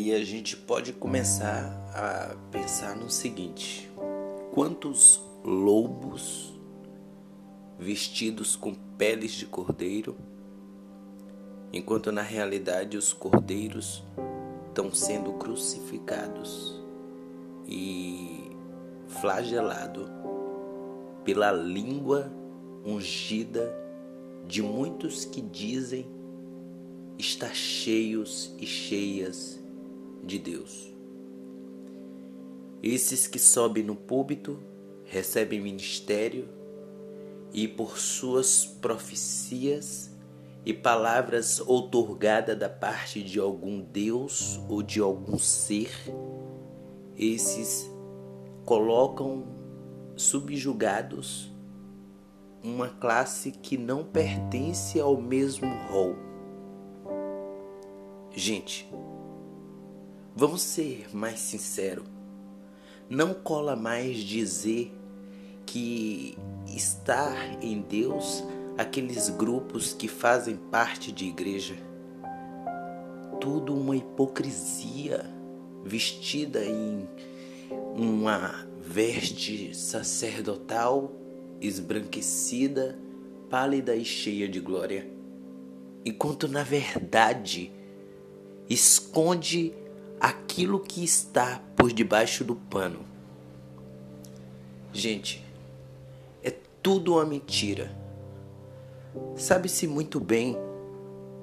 aí a gente pode começar a pensar no seguinte: quantos lobos vestidos com peles de cordeiro, enquanto na realidade os cordeiros estão sendo crucificados e flagelados pela língua ungida de muitos que dizem estar cheios e cheias de Deus. Esses que sobem no púlpito recebem ministério e por suas profecias e palavras outorgadas da parte de algum Deus ou de algum ser, esses colocam subjugados uma classe que não pertence ao mesmo rol. Gente, vamos ser mais sinceros. Não cola mais dizer que estar em Deus aqueles grupos que fazem parte de igreja. Tudo uma hipocrisia vestida em uma veste sacerdotal esbranquecida, pálida e cheia de glória. Enquanto na verdade esconde aquilo que está por debaixo do pano. Gente, é tudo uma mentira. Sabe-se muito bem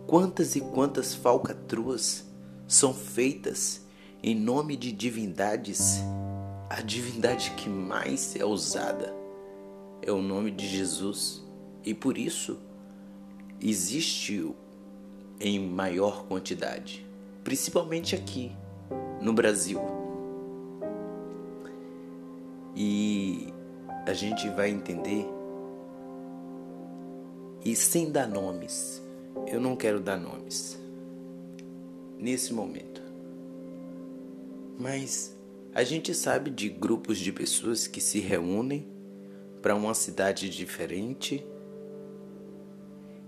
quantas e quantas falcatruas são feitas em nome de divindades. A divindade que mais é usada é o nome de Jesus e por isso existe em maior quantidade, principalmente aqui no Brasil. E a gente vai entender e sem dar nomes. Eu não quero dar nomes nesse momento. Mas a gente sabe de grupos de pessoas que se reúnem para uma cidade diferente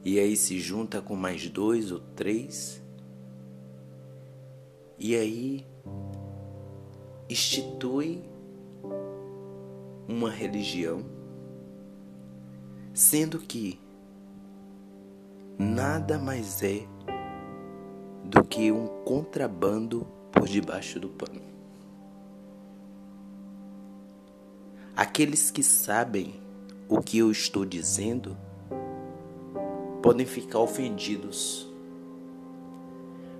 e aí se junta com mais dois ou três e aí institui uma religião, sendo que nada mais é do que um contrabando por debaixo do pano. Aqueles que sabem o que eu estou dizendo podem ficar ofendidos.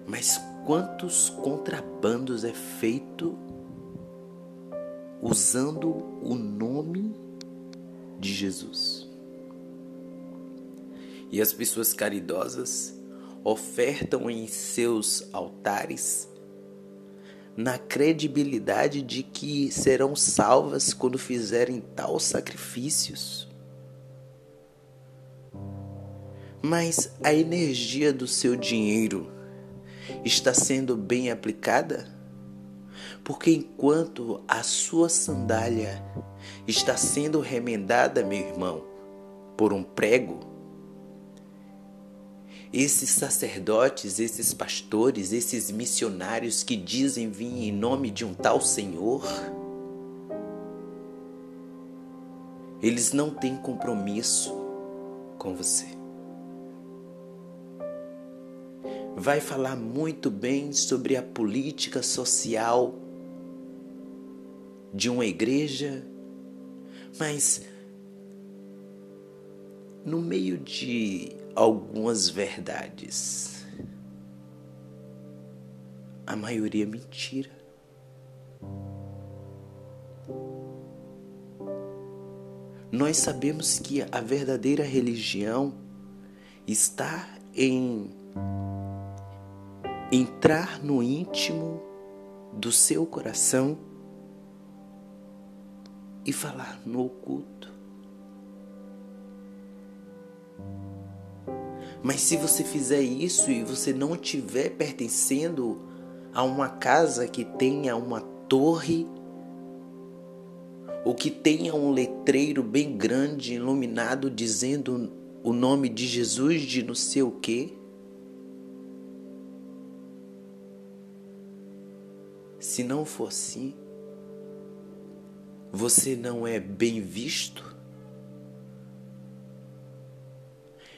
Mas quantos contrabandos é feito usando o nome de Jesus? E as pessoas caridosas ofertam em seus altares na credibilidade de que serão salvas quando fizerem tal sacrifícios. Mas a energia do seu dinheiro está sendo bem aplicada? Porque enquanto a sua sandália está sendo remendada, meu irmão, por um prego, esses sacerdotes, esses pastores, esses missionários que dizem vir em nome de um tal Senhor, eles não têm compromisso com você. Vai falar muito bem sobre a política social de uma igreja, mas no meio de algumas verdades. A maioria é mentira. Nós sabemos que a verdadeira religião está em entrar no íntimo do seu coração e falar no oculto. Mas se você fizer isso e você não estiver pertencendo a uma casa que tenha uma torre ou que tenha um letreiro bem grande iluminado dizendo o nome de Jesus de não sei o quê. Se não for assim, você não é bem visto?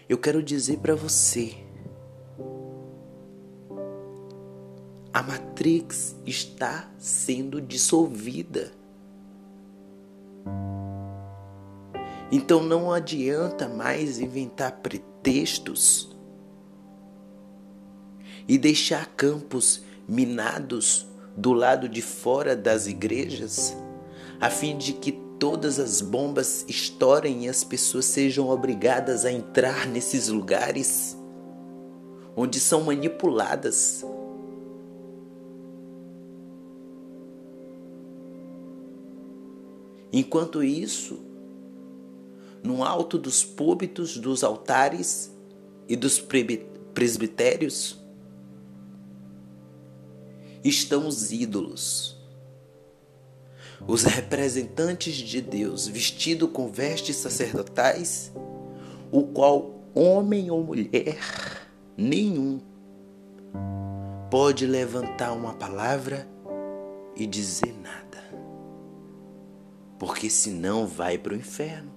Eu quero dizer para você, a Matrix está sendo dissolvida. Então não adianta mais inventar pretextos e deixar campos minados do lado de fora das igrejas, a fim de que todas as bombas estourem e as pessoas sejam obrigadas a entrar nesses lugares onde são manipuladas. Enquanto isso, no alto dos púlpitos, dos altares e dos presbitérios, estão os ídolos. Os representantes de Deus, vestidos com vestes sacerdotais, o qual homem ou mulher nenhum pode levantar uma palavra e dizer nada, porque senão vai para o inferno.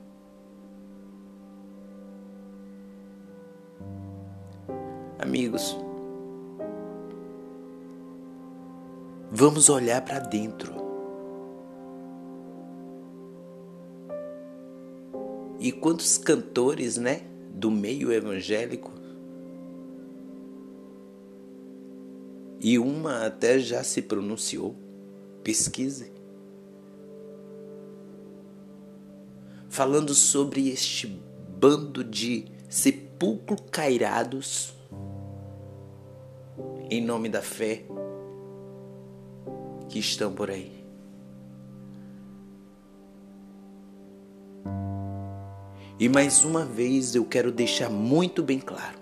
Amigos, Vamos olhar para dentro. E quantos cantores, né, do meio evangélico e uma até já se pronunciou. Pesquise. Falando sobre este bando de sepulcro cairados em nome da fé que estão por aí. E mais uma vez eu quero deixar muito bem claro: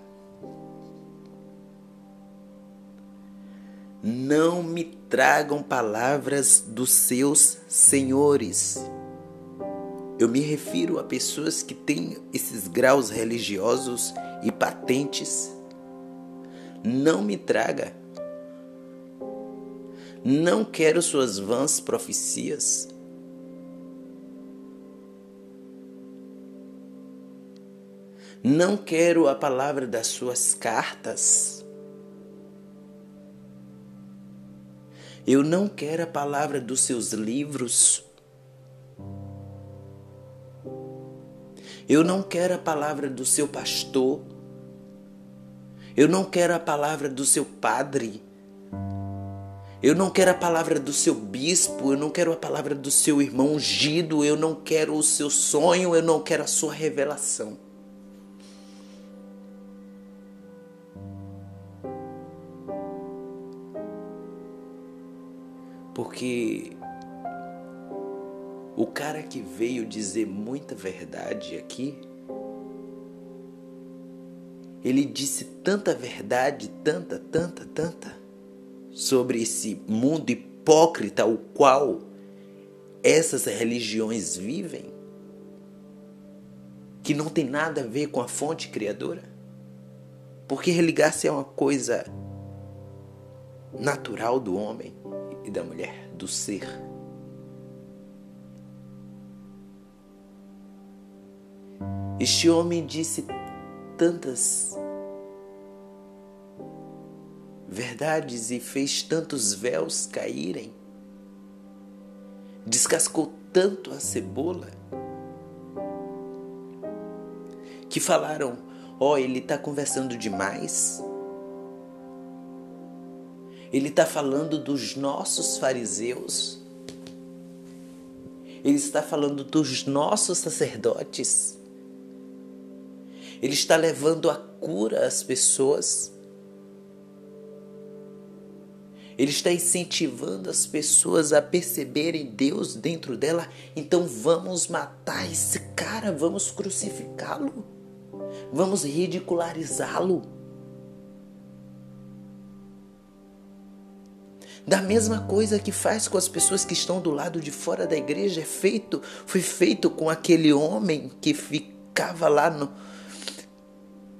não me tragam palavras dos seus senhores. Eu me refiro a pessoas que têm esses graus religiosos e patentes. Não me traga não quero suas vãs profecias. Não quero a palavra das suas cartas. Eu não quero a palavra dos seus livros. Eu não quero a palavra do seu pastor. Eu não quero a palavra do seu padre. Eu não quero a palavra do seu bispo, eu não quero a palavra do seu irmão ungido, eu não quero o seu sonho, eu não quero a sua revelação. Porque o cara que veio dizer muita verdade aqui, ele disse tanta verdade, tanta, tanta, tanta sobre esse mundo hipócrita o qual essas religiões vivem, que não tem nada a ver com a fonte criadora? Porque religar-se é uma coisa natural do homem e da mulher, do ser. Este homem disse tantas verdades e fez tantos véus caírem, descascou tanto a cebola, que falaram: Ó, oh, ele está conversando demais. Ele está falando dos nossos fariseus. Ele está falando dos nossos sacerdotes. Ele está levando a cura às pessoas. Ele está incentivando as pessoas a perceberem Deus dentro dela. Então vamos matar esse cara, vamos crucificá-lo, vamos ridicularizá-lo. Da mesma coisa que faz com as pessoas que estão do lado de fora da igreja, é feito, foi feito com aquele homem que ficava lá no,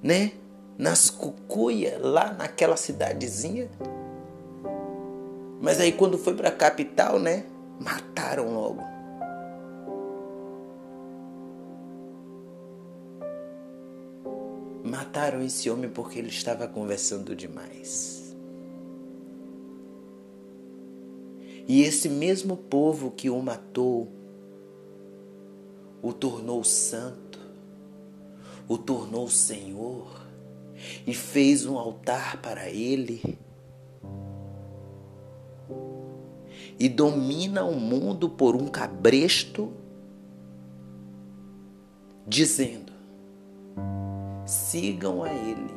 né, nas cucuia lá naquela cidadezinha. Mas aí quando foi para a capital, né, mataram logo. Mataram esse homem porque ele estava conversando demais. E esse mesmo povo que o matou, o tornou santo, o tornou Senhor e fez um altar para ele. E domina o mundo por um cabresto, dizendo: sigam a ele,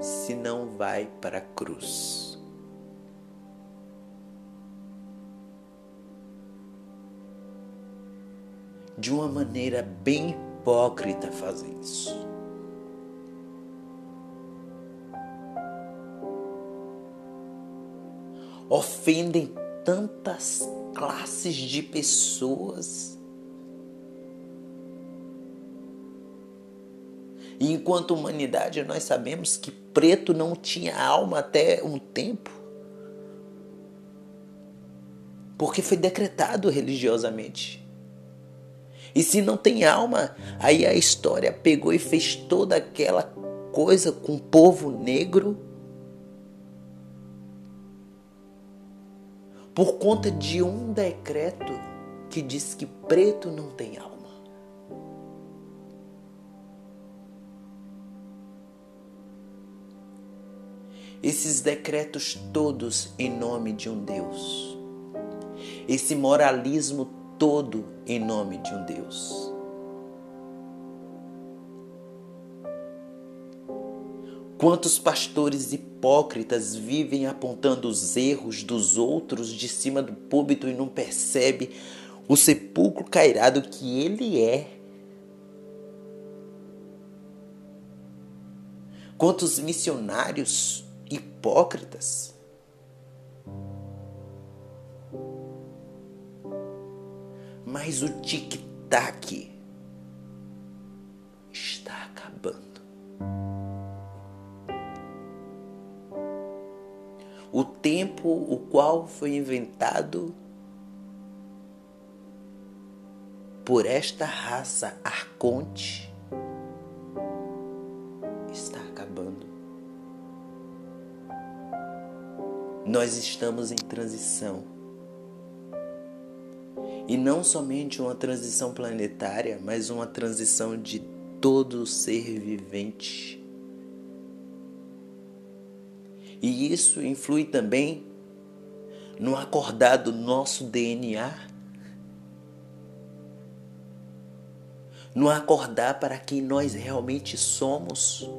senão vai para a cruz. De uma maneira bem hipócrita fazem isso. Ofendem tantas classes de pessoas. E enquanto humanidade, nós sabemos que preto não tinha alma até um tempo. Porque foi decretado religiosamente. E se não tem alma, aí a história pegou e fez toda aquela coisa com o povo negro por conta de um decreto que diz que preto não tem alma. Esses decretos todos em nome de um Deus. Esse moralismo todo em nome de um Deus. Quantos pastores hipócritas vivem apontando os erros dos outros de cima do púlpito e não percebe o sepulcro cairado que ele é? Quantos missionários hipócritas Mas o tic-tac está acabando. O tempo o qual foi inventado por esta raça arconte está acabando. Nós estamos em transição. E não somente uma transição planetária, mas uma transição de todo ser vivente. E isso influi também no acordar do nosso DNA, no acordar para quem nós realmente somos.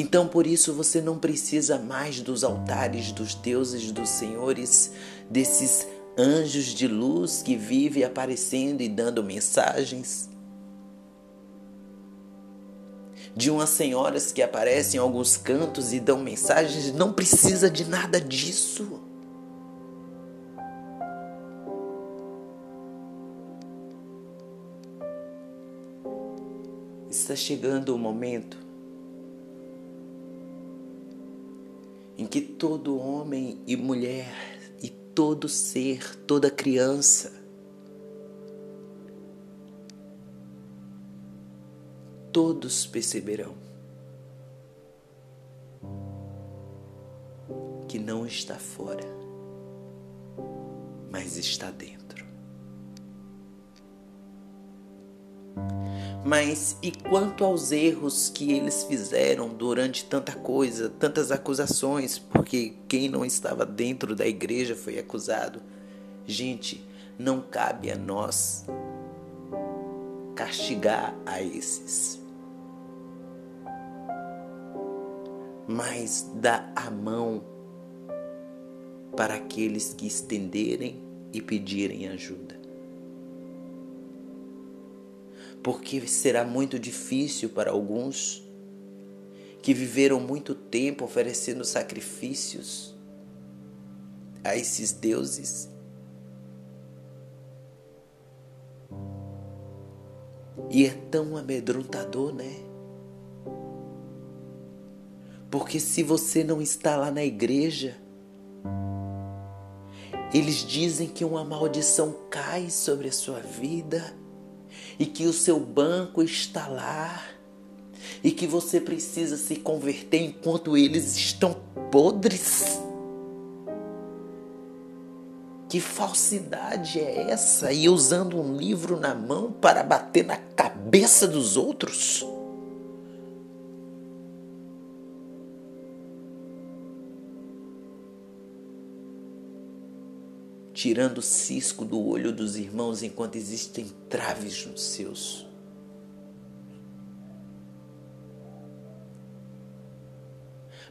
Então por isso você não precisa mais dos altares dos deuses dos senhores, desses anjos de luz que vivem aparecendo e dando mensagens. De umas senhoras que aparecem em alguns cantos e dão mensagens, não precisa de nada disso. Está chegando o momento que todo homem e mulher e todo ser, toda criança, todos perceberão que não está fora, mas está dentro. Mas e quanto aos erros que eles fizeram durante tanta coisa, tantas acusações, porque quem não estava dentro da igreja foi acusado? Gente, não cabe a nós castigar a esses. Mas dá a mão para aqueles que estenderem e pedirem ajuda porque será muito difícil para alguns que viveram muito tempo oferecendo sacrifícios a esses deuses. E é tão amedrontador, né? Porque se você não está lá na igreja, eles dizem que uma maldição cai sobre a sua vida e que o seu banco está lá e que você precisa se converter enquanto eles estão podres. Que falsidade é essa? E usando um livro na mão para bater na cabeça dos outros? Tirando o cisco do olho dos irmãos enquanto existem traves nos seus.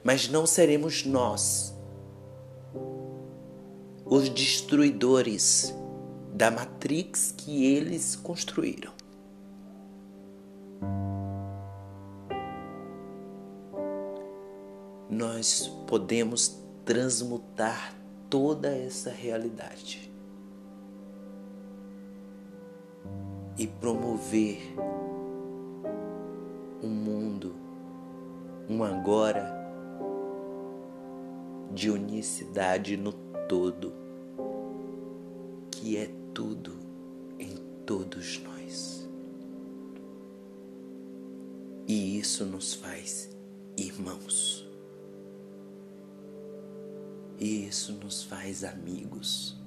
Mas não seremos nós os destruidores da matrix que eles construíram. Nós podemos transmutar toda essa realidade e promover um mundo, um agora de unicidade no todo, que é tudo em todos nós. E isso nos faz irmãos. E isso nos faz amigos.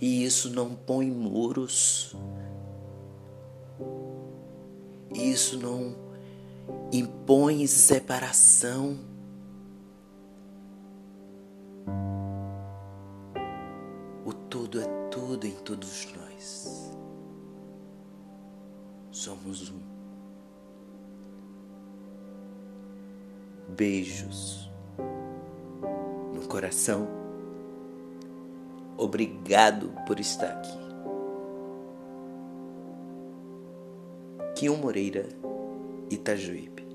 E isso não põe muros. Isso não impõe separação. O tudo é tudo em todos nós. Somos um. Beijos coração. Obrigado por estar aqui. Quinho Moreira, Itajuípe.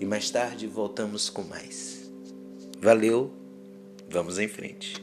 E mais tarde voltamos com mais. Valeu, vamos em frente.